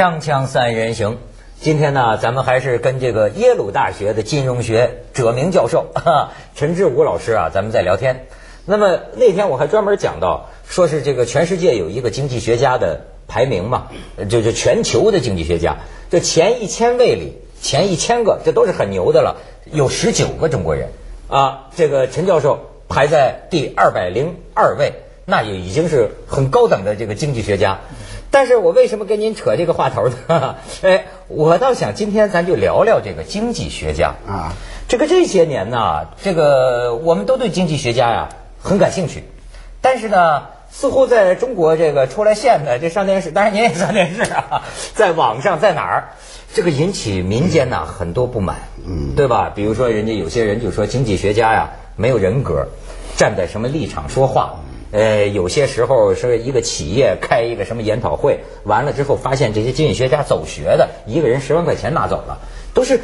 锵锵三人行，今天呢，咱们还是跟这个耶鲁大学的金融学者明教授 哈陈志武老师啊，咱们在聊天。那么那天我还专门讲到，说是这个全世界有一个经济学家的排名嘛，就就全球的经济学家，这前一千位里，前一千个，这都是很牛的了，有十九个中国人啊。这个陈教授排在第二百零二位，那也已经是很高等的这个经济学家。但是我为什么跟您扯这个话头呢？哎，我倒想今天咱就聊聊这个经济学家啊。这个这些年呢，这个我们都对经济学家呀很感兴趣，但是呢，似乎在中国这个出来现的这上电视，当然您也上电视啊，在网上在哪儿，这个引起民间呢很多不满，嗯，对吧？比如说人家有些人就说经济学家呀没有人格，站在什么立场说话。呃，有些时候是一个企业开一个什么研讨会，完了之后发现这些经济学家走学的，一个人十万块钱拿走了，都是。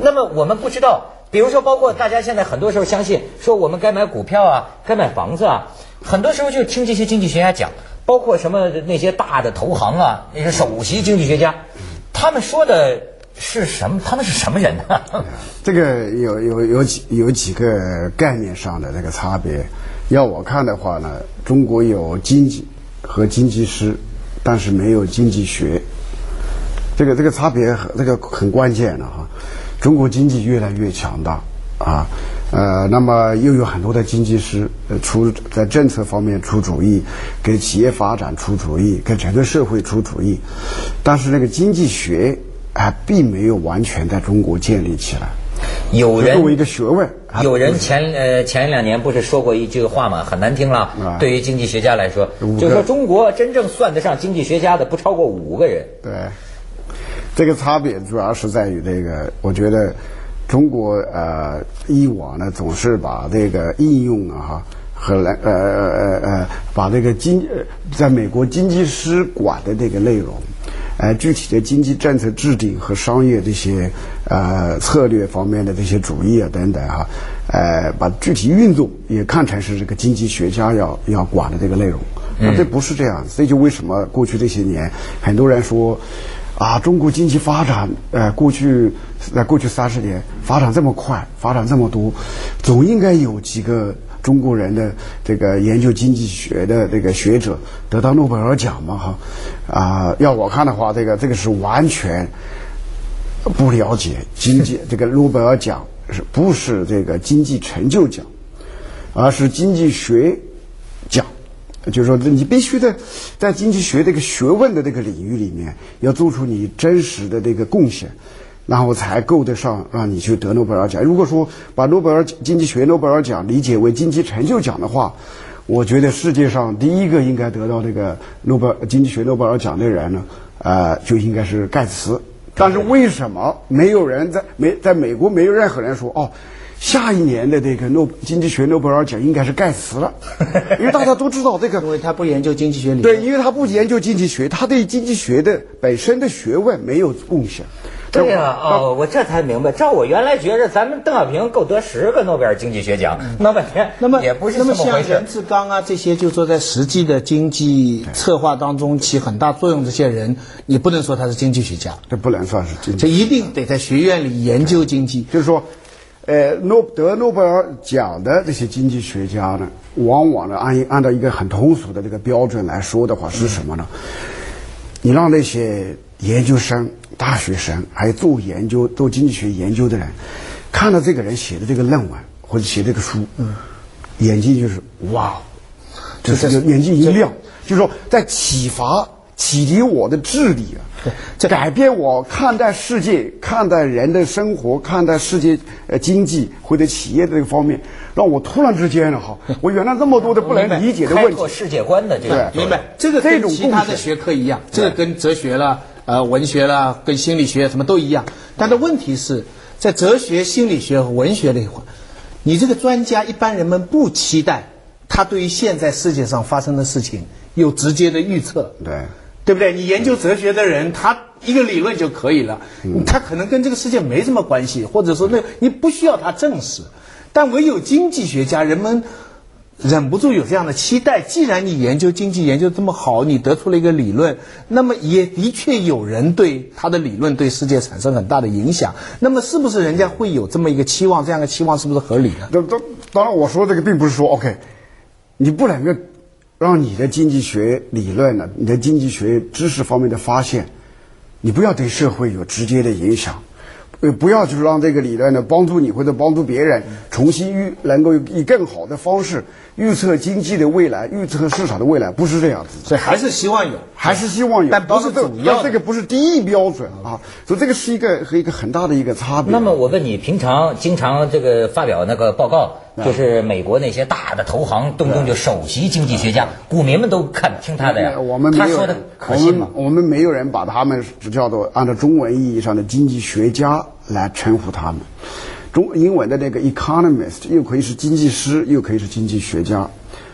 那么我们不知道，比如说，包括大家现在很多时候相信说我们该买股票啊，该买房子啊，很多时候就听这些经济学家讲，包括什么那些大的投行啊，那些首席经济学家，他们说的是什么？他们是什么人呢？这个有有有几有几个概念上的那个差别。要我看的话呢，中国有经济和经济师，但是没有经济学。这个这个差别很这个很关键的哈。中国经济越来越强大啊，呃，那么又有很多的经济师出在政策方面出主意，给企业发展出主意，给整个社会出主意。但是那个经济学啊，并没有完全在中国建立起来。有人作为一个学问，有人前呃前两年不是说过一句话吗？很难听了。对于经济学家来说，就说中国真正算得上经济学家的不超过五个人。对，这个差别主要是在于这个，我觉得中国呃以往呢总是把这个应用啊哈和来呃呃呃把这个经在美国经济师管的这个内容。呃，具体的经济政策制定和商业这些呃策略方面的这些主义啊等等哈，呃，把具体运作也看成是这个经济学家要要管的这个内容，那这不是这样，所以就为什么过去这些年很多人说啊，中国经济发展呃过去在过去三十年发展这么快，发展这么多，总应该有几个。中国人的这个研究经济学的这个学者得到诺贝尔奖嘛？哈，啊，要我看的话，这个这个是完全不了解经济。这个诺贝尔奖是不是这个经济成就奖，而是经济学奖？就是说，你必须的在经济学这个学问的这个领域里面，要做出你真实的这个贡献。然后才够得上让你去得诺贝尔奖。如果说把诺贝尔经济学诺贝尔奖理解为经济成就奖的话，我觉得世界上第一个应该得到这个诺贝尔经济学诺贝尔奖的人呢，呃，就应该是盖茨。但是为什么没有人在美在美国没有任何人说哦，下一年的这个诺经济学诺贝尔奖应该是盖茨了？因为大家都知道这个，因为他不研究经济学理对，因为他不研究经济学，他对经济学的本身的学问没有贡献。对呀，哦，我这才明白。照我原来觉着，咱们邓小平够得十个诺贝尔经济学奖，闹半天，那么也不是那么回事。任志刚啊，这些就说在实际的经济策划当中起很大作用，这些人你不能说他是经济学家，这不能算是经济。这一定得在学院里研究经济。就是说，呃，诺得诺贝尔奖的这些经济学家呢，往往呢按按照一个很通俗的这个标准来说的话，是什么呢？你让那些。研究生、大学生，还有做研究、做经济学研究的人，看到这个人写的这个论文或者写这个书，嗯，眼睛就是哇，就是眼睛一亮，就是说在启发、启迪我的智力啊，在改变我看待世界、看待人的生活、看待世界呃经济或者企业的这个方面，让我突然之间呢，哈，我原来这么多的不能理解的问题，开拓世界观的这个，明白？这个跟其他的学科一样，这个跟哲学了。呃，文学啦，跟心理学什么都一样，但是问题是在哲学、心理学和文学那一块，你这个专家一般人们不期待他对于现在世界上发生的事情有直接的预测，对。对不对？你研究哲学的人，他一个理论就可以了，他可能跟这个世界没什么关系，或者说那你不需要他证实，但唯有经济学家，人们忍不住有这样的期待。既然你研究经济研究这么好，你得出了一个理论，那么也的确有人对他的理论对世界产生很大的影响。那么是不是人家会有这么一个期望？这样的期望是不是合理呢？当当当然，我说这个并不是说 OK，你不能够让你的经济学理论呢，你的经济学知识方面的发现，你不要对社会有直接的影响。呃，不要就是让这个理论呢帮助你或者帮助别人重新预能够以更好的方式预测经济的未来、预测市场的未来，不是这样子。所以还是希望有，还是希望有，但不是这主要这个不是第一标准啊，所以这个是一个和一个很大的一个差别。那么我问你，平常经常这个发表那个报告，就是美国那些大的投行，动不动就首席经济学家，股民们都看听他的呀。我们没有他说的可信吗？我们我们没有人把他们只叫做按照中文意义上的经济学家来称呼他们。中英文的那个 economist 又可以是经济师，又可以是经济学家。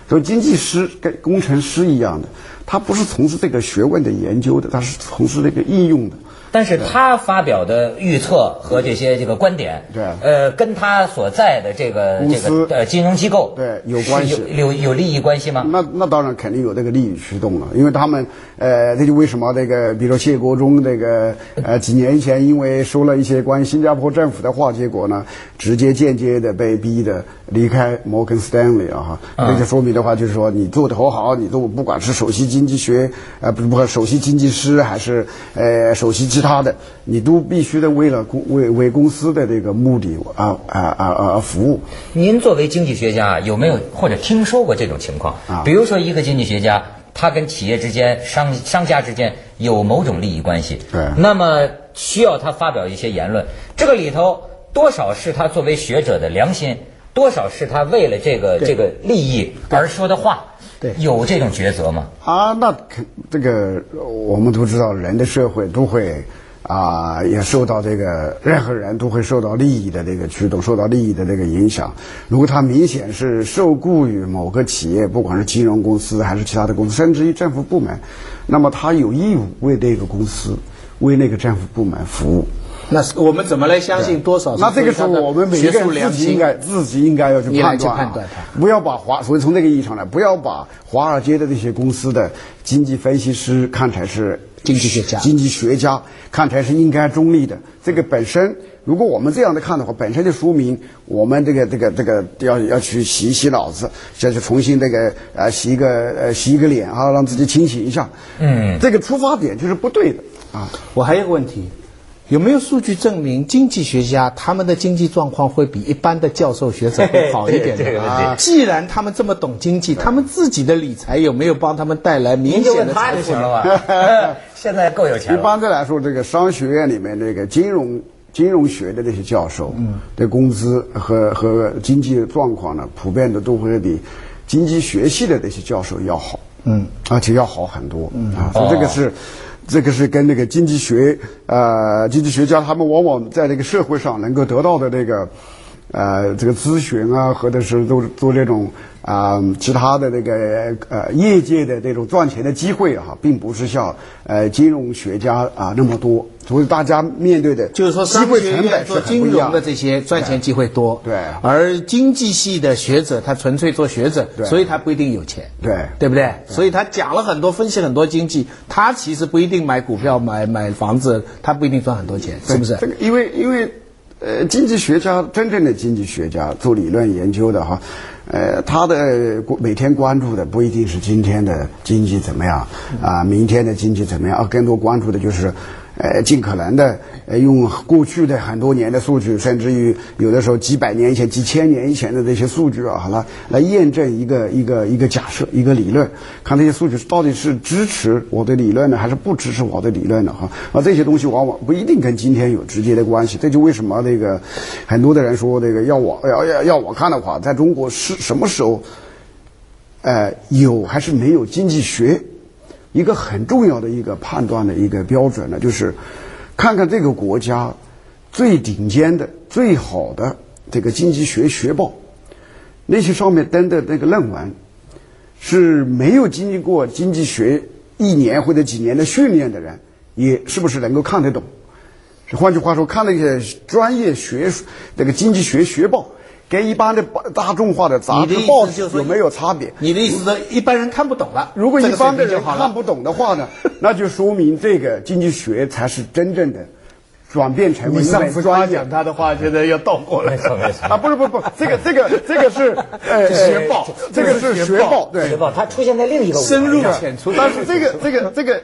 所以经济师跟工程师一样的，他不是从事这个学问的研究的，他是从事这个应用的。但是他发表的预测和这些这个观点，对呃，跟他所在的这个这个呃金融机构对有关系有有有利益关系吗？那那当然肯定有这个利益驱动了，因为他们呃，这就为什么这个，比如说谢国忠这个呃几年前因为说了一些关于新加坡政府的话，结果呢直接间接的被逼的离开摩根斯丹利啊。哈，这就说明的话就是说你做的好好，你做不管是首席经济学呃不不首席经济师还是呃首席其他的，你都必须的为了公为为公司的这个目的啊啊啊啊服务。您作为经济学家，有没有或者听说过这种情况？啊。比如说一个经济学家，他跟企业之间、商商家之间有某种利益关系，对。那么需要他发表一些言论，这个里头多少是他作为学者的良心，多少是他为了这个这个利益而说的话，对有这种抉择吗？啊，那肯这个我们都知道，人的社会都会啊，也受到这个任何人都会受到利益的这个驱动，受到利益的这个影响。如果他明显是受雇于某个企业，不管是金融公司还是其他的公司，甚至于政府部门，那么他有义务为这个公司、为那个政府部门服务。那是我们怎么来相信多少那这个时候，我们每一个人自己应该自己应该要去判断、判断它不要把华，所以从这个意义上来，不要把华尔街的这些公司的经济分析师看成是经济学家经济学家看成是应该中立的。这个本身，如果我们这样的看的话，本身就说明我们这个这个这个要要去洗一洗脑子，要去重新这个呃洗一个呃洗一个脸啊，让自己清醒一下。嗯，这个出发点就是不对的啊。我还有个问题，有没有数据证明经济学家他们的经济状况会比一般的教授学者会好一点 对既然他们这么懂经济，他们自己的理财有没有帮他们带来明您就显问他就的财富？行了吧？现 在够有钱一。般的来说，这个商学院里面这个金融金融学的那些教授，嗯，的工资和和经济状况呢，普遍的都会比经济学系的那些教授要好，嗯，而且要好很多，嗯啊，所以这个是。这个是跟那个经济学，呃，经济学家他们往往在这个社会上能够得到的那个，呃，这个咨询啊，或者是做做这种啊、其他的那个呃业界的这种赚钱的机会啊，并不是像呃金融学家啊那么多，所以大家面对的就是说，机会成本做金融的这些赚钱机会多，对。而经济系的学者，他纯粹做学者，对。所以他不一定有钱，对。对不对？所以他讲了很多，分析很多经济，他其实不一定买股票、买买房子，他不一定赚很多钱，是不是？这？个因为因为呃，经济学家真正的经济学家做理论研究的哈，呃，他的每天关注的不一定是今天的经济怎么样啊、明天的经济怎么样，而更多关注的就是。呃，尽可能的呃，用过去的很多年的数据，甚至于有的时候几百年以前、几千年以前的这些数据啊，好了，来验证一个一个一个假设、一个理论，看这些数据到底是支持我的理论呢，还是不支持我的理论的哈？啊，这些东西往往不一定跟今天有直接的关系。这就为什么那个很多的人说，这个要我要要要我看的话，在中国是什么时候，呃，有还是没有经济学？一个很重要的一个判断的一个标准呢，就是看看这个国家最顶尖的、最好的这个经济学学报，那些上面登的那个论文是没有经历过经济学一年或者几年的训练的人，也是不是能够看得懂？换句话说，看那些专业学术这个经济学学报，跟一般的大众化的杂志报纸有没有差别？你的意思是一般人看不懂了，如果一般的。人看不懂的话呢，那就说明这个经济学才是真正的转变成为一你上次门专业夸奖他的话，现在要倒过来没。错没错。啊！不是不是不是，这个这个这个是 呃学报这个是学报，对学，报它出现在另一个深入浅出，但是这个这个这个，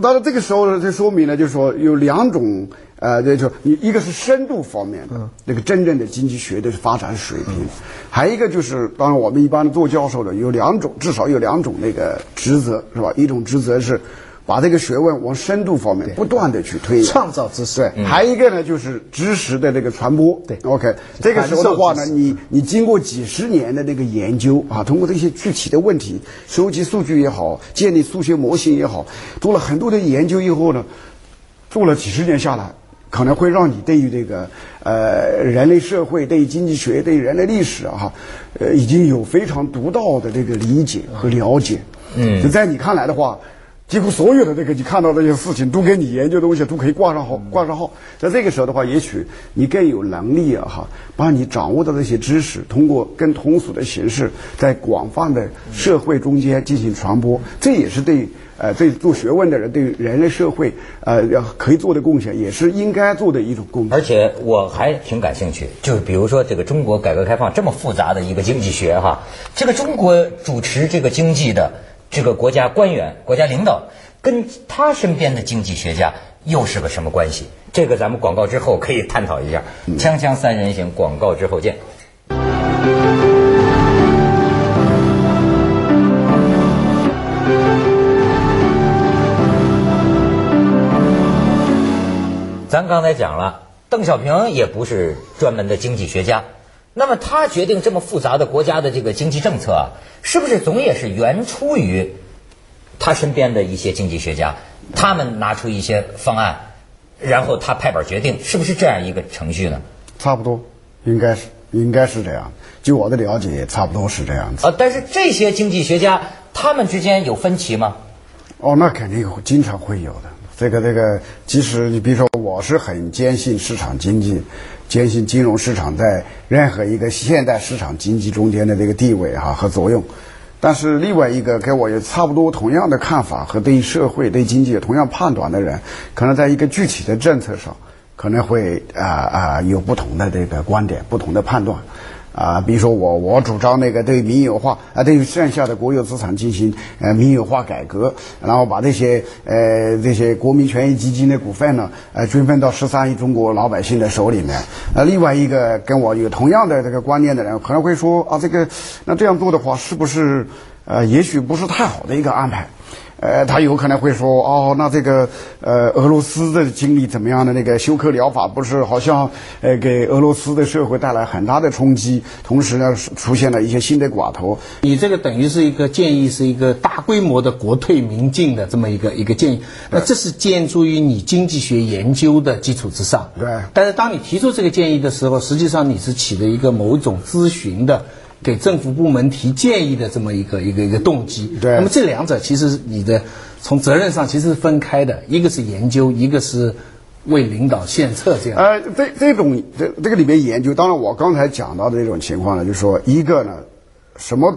当然这个时候就说明了，就是说有两种呃，这就你一个是深度方面的那个真正的经济学的发展水平，还有一个就是当然我们一般做教授的有两种，至少有两种那个职责是吧？一种职责是。把这个学问往深度方面不断的去推演，创造知识对，还有一个呢就是知识的这个传播。对，OK，这个时候的话呢，你你经过几十年的那个研究啊，通过这些具体的问题，收集数据也好，建立数学模型也好，做了很多的研究以后呢，做了几十年下来，可能会让你对于这个呃人类社会、对于经济学、对于人类历史啊，呃，已经有非常独到的这个理解和了解。嗯，就在你看来的话。几乎所有的这个你看到这些事情，都跟你研究的东西都可以挂上号，挂上号。在这个时候的话，也许你更有能力啊，哈，把你掌握的这些知识，通过更通俗的形式，在广泛的社会中间进行传播。这也是对呃对做学问的人对人类社会呃要可以做的贡献，也是应该做的一种贡献。而且我还挺感兴趣，就是比如说这个中国改革开放这么复杂的一个经济学哈，这个中国主持这个经济的这个国家官员、国家领导，跟他身边的经济学家又是个什么关系？这个咱们广告之后可以探讨一下。锵锵三人行，广告之后见。咱刚才讲了，邓小平也不是专门的经济学家，那么他决定这么复杂的国家的这个经济政策啊，是不是总也是源出于他身边的一些经济学家，他们拿出一些方案，然后他拍板决定，是不是这样一个程序呢？差不多，应该是应该是这样。据我的了解，也差不多是这样子。啊，但是这些经济学家他们之间有分歧吗？哦，那肯定会经常会有的。这个这个，即使你比如说，我是很坚信市场经济，坚信金融市场在任何一个现代市场经济中间的这个地位哈、和作用。但是另外一个跟我有差不多同样的看法和对社会、对经济有同样判断的人，可能在一个具体的政策上，可能会啊啊、有不同的这个观点、不同的判断。啊，比如说我我主张那个对民有化啊，对于剩下的国有资产进行呃民有化改革，然后把这些呃这些国民权益基金的股份呢，呃均分到十三亿中国老百姓的手里面。呃，另外一个跟我有同样的这个观念的人，可能会说啊，这个那这样做的话，是不是呃也许不是太好的一个安排？呃，他有可能会说，哦，那这个呃，俄罗斯的经历怎么样的那个休克疗法，不是好像呃给俄罗斯的社会带来很大的冲击，同时呢出现了一些新的寡头。你这个等于是一个建议，是一个大规模的国退民进的这么一个一个建议。那这是建筑于你经济学研究的基础之上。对但是当你提出这个建议的时候，实际上你是起了一个某种咨询的。给政府部门提建议的这么一个一个一个动机，对那么这两者其实你的从责任上其实是分开的，一个是研究，一个是为领导献策这样。呃，这这种这这个里面研究，当然我刚才讲到的这种情况呢，就是说一个呢，什么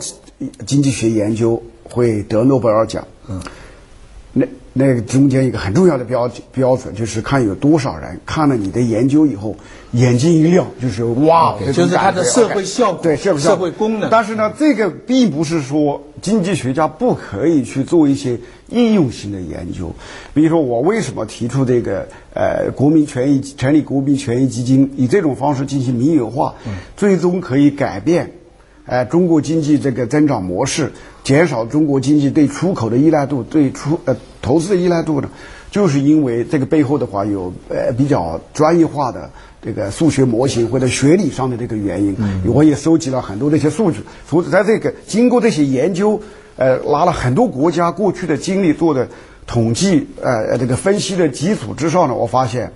经济学研究会得诺贝尔奖？嗯，那那个中间一个很重要的标标准就是看有多少人看了你的研究以后眼睛一亮，就是哇，就是它的社会效果对社会功能但是呢，这个并不是说经济学家不可以去做一些应用性的研究。比如说，我为什么提出这个呃国民权益成立国民权益基金，以这种方式进行民有化，最终可以改变。呃，中国经济这个增长模式，减少中国经济对出口的依赖度，对出呃投资的依赖度呢，就是因为这个背后的话有呃比较专业化的这个数学模型或者学理上的这个原因。我也收集了很多这些数据，所以在这个经过这些研究，呃，拿了很多国家过去的经历做的统计，呃，这个分析的基础之上呢，我发现。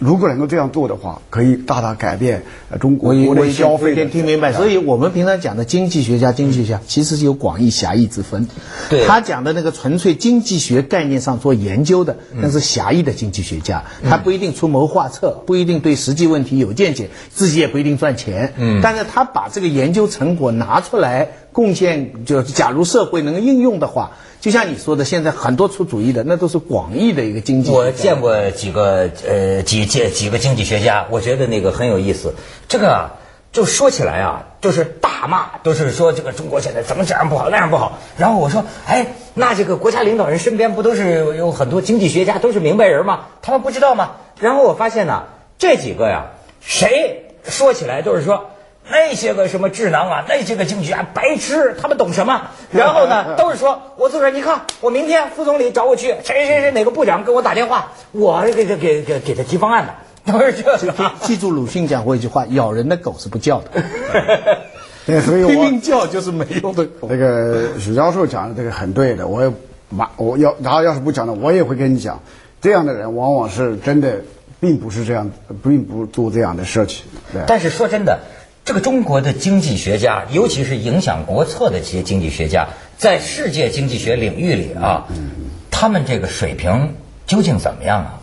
如果能够这样做的话，可以大大改变呃中国国内消费的。听明白，所以我们平常讲的经济学家，经济学家其实是有广义狭义之分。对他讲的那个纯粹经济学概念上做研究的，那是狭义的经济学家，他不一定出谋划策，不一定对实际问题有见解，自己也不一定赚钱。嗯，但是他把这个研究成果拿出来贡献，就假如社会能应用的话。就像你说的，现在很多出主意的，那都是广义的一个经济。我见过几个呃几几几个经济学家，我觉得那个很有意思。这个就说起来啊，就是大骂，都是说这个中国现在怎么这样不好那样不好。然后我说，哎，那这个国家领导人身边不都是有很多经济学家，都是明白人吗？他们不知道吗？然后我发现呢，这几个呀，谁说起来都是说。那些个什么智囊啊，那些个经济学家白痴，他们懂什么？然后呢，都是说，我自个儿，你看，我明天副总理找我去，谁谁谁哪个部长给我打电话，我给给给给给他提方案的，都是这个。记住鲁迅讲过一句话：咬人的狗是不叫的。对，所以拼命叫就是没用的。那个许教授讲的这个很对的，我也马我要他要是不讲的，我也会跟你讲，这样的人往往是真的，并不是这样，并不做这样的事情。对。但是说真的。这个中国的经济学家，尤其是影响国策的这些经济学家，在世界经济学领域里啊，他们这个水平究竟怎么样啊？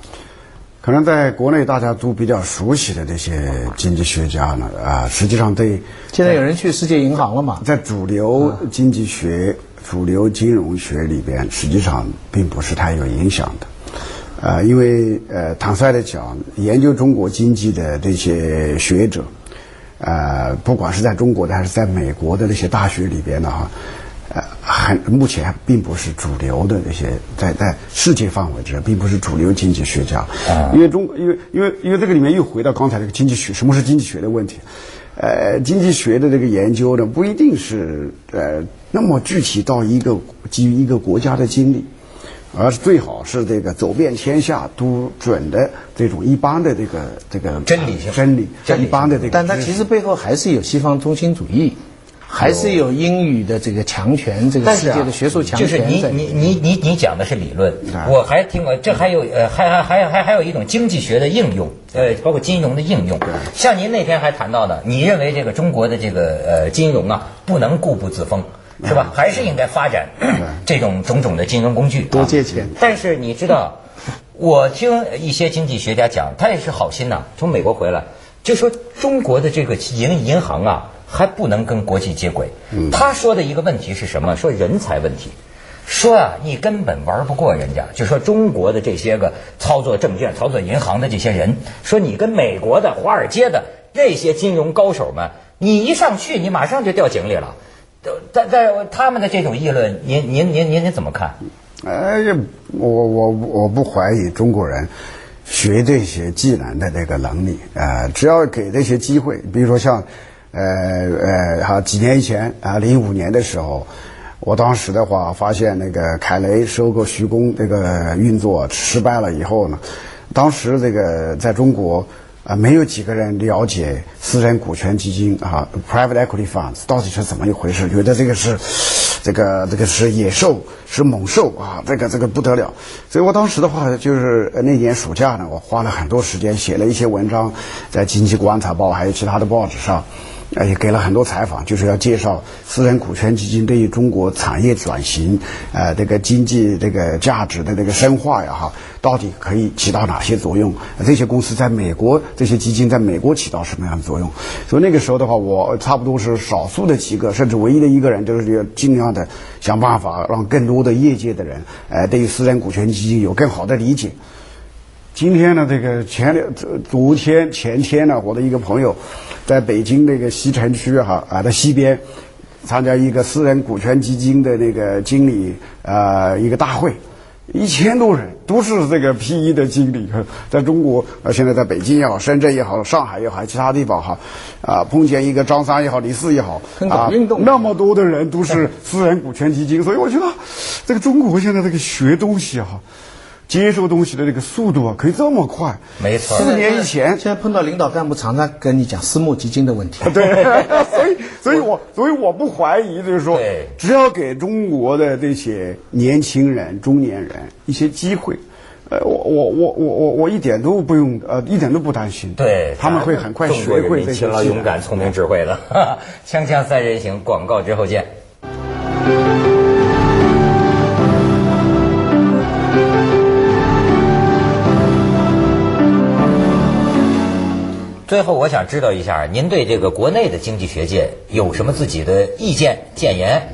可能在国内大家都比较熟悉的这些经济学家呢，啊，实际上对现在有人去世界银行了嘛？在主流经济学、主流金融学里边，实际上并不是太有影响的，啊，因为呃，坦率的讲，研究中国经济的这些学者。呃，不管是在中国的还是在美国的那些大学里边呢哈，呃，还目前并不是主流的那些在在世界范围之内，并不是主流经济学家。啊，因为中因为因为因为这个里面又回到刚才这个经济学，什么是经济学的问题？呃，经济学的这个研究呢，不一定是呃那么具体到一个基于一个国家的经历。而是最好是这个走遍天下都准的这种一般的这个这个真理性真理，一般的这个。但它其实背后还是有西方中心主义，还是有英语的这个强权，这个世界的学术强权。就是你你你你你讲的是理论，我还听过，这还有呃还还还还还有一种经济学的应用，呃，包括金融的应用。像您那天还谈到的，你认为这个中国的这个呃金融啊，不能固步自封。是吧？还是应该发展这种种种的金融工具，多借钱。但是你知道，我听一些经济学家讲，他也是好心呐，从美国回来就说中国的这个银银行啊，还不能跟国际接轨。他说的一个问题是什么？说人才问题，说啊，你根本玩不过人家。就说中国的这些个操作证券、操作银行的这些人，说你跟美国的华尔街的那些金融高手们，你一上去，你马上就掉井里了。在在他们的这种议论，您您您您您怎么看？哎，我我我不怀疑中国人学这些技能的这个能力啊，只要给这些机会，比如说像呃呃，哈几年以前啊，零五年的时候，我当时的话发现那个凯雷收购徐工这个运作失败了以后呢，当时这个在中国。啊，没有几个人了解私人股权基金啊，private equity funds 到底是怎么一回事？觉得这个是，这个这个是野兽，是猛兽啊，这个这个不得了。所以我当时的话，就是那年暑假呢，我花了很多时间写了一些文章，在《经济观察报》还有其他的报纸上。也给了很多采访，就是要介绍私人股权基金对于中国产业转型，呃，这个经济这个价值的这个深化呀，哈，到底可以起到哪些作用？这些公司在美国，这些基金在美国起到什么样的作用？所以那个时候的话，我差不多是少数的几个，甚至唯一的一个人，就是要尽量的想办法让更多的业界的人，呃，对于私人股权基金有更好的理解。今天呢，这个前两昨昨天前天呢，我的一个朋友，在北京那个西城区哈啊的西边，参加一个私人股权基金的那个经理啊一个大会，一千多人都是这个 P E 的经理，在中国啊现在在北京也好，深圳也好，上海也好，其他地方哈啊碰见一个张三也好，李四也好啊，那么多的人都是私人股权基金，所以我觉得这个中国现在这个学东西哈。接受东西的这个速度啊，可以这么快？没错。四年以前，现在碰到领导干部，常常跟你讲私募基金的问题。对，所以，所以我，所以我不怀疑，就是说，只要给中国的这些年轻人、中年人一些机会，呃，我我我我我我一点都不用呃，一点都不担心。对，他们会很快学会这些。勤劳、勇敢、聪明、智慧的。锵锵三人行，广告之后见。最后，我想知道一下，您对这个国内的经济学界有什么自己的意见建言？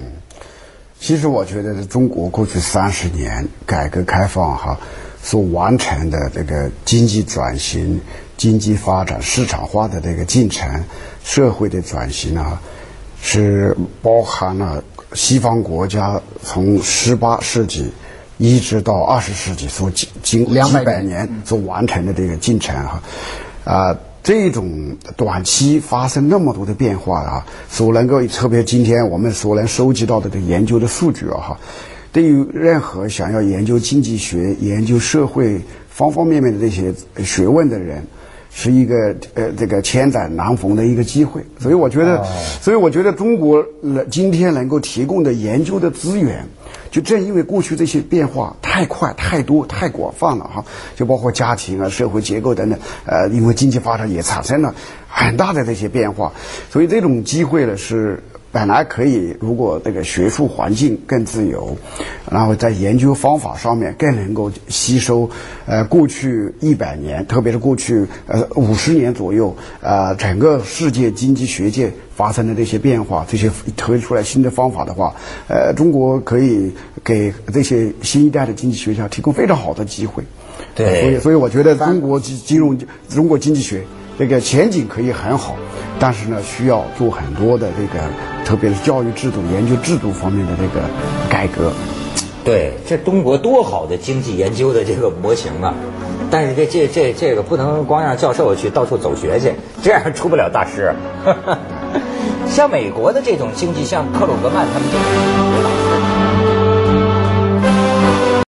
其实，我觉得中国过去三十年改革开放哈所完成的这个经济转型、经济发展、市场化的这个进程、社会的转型啊，是包含了西方国家从十八世纪一直到二十世纪所经经两百年所完成的这个进程哈啊。这种短期发生那么多的变化啊，所能够特别今天我们所能收集到的这研究的数据啊哈，对于任何想要研究经济学、研究社会方方面面的这些学问的人，是一个呃这个千载难逢的一个机会。所以我觉得，所以我觉得中国今天能够提供的研究的资源。就正因为过去这些变化太快、太多、太广泛了哈，就包括家庭啊、社会结构等等，呃，因为经济发展也产生了很大的这些变化，所以这种机会呢是。本来可以，如果这个学术环境更自由，然后在研究方法上面更能够吸收，呃，过去一百年，特别是过去呃五十年左右，呃，整个世界经济学界发生的这些变化，这些推出来新的方法的话，呃，中国可以给这些新一代的经济学家提供非常好的机会。对，所以所以我觉得中国金金融中国经济学这个前景可以很好。但是呢，需要做很多的这个，特别是教育制度、研究制度方面的这个改革。对，这中国多好的经济研究的这个模型啊！但是这这这这个不能光让教授去到处走学去，这样出不了大师。像美国的这种经济，像克鲁格曼他们这种。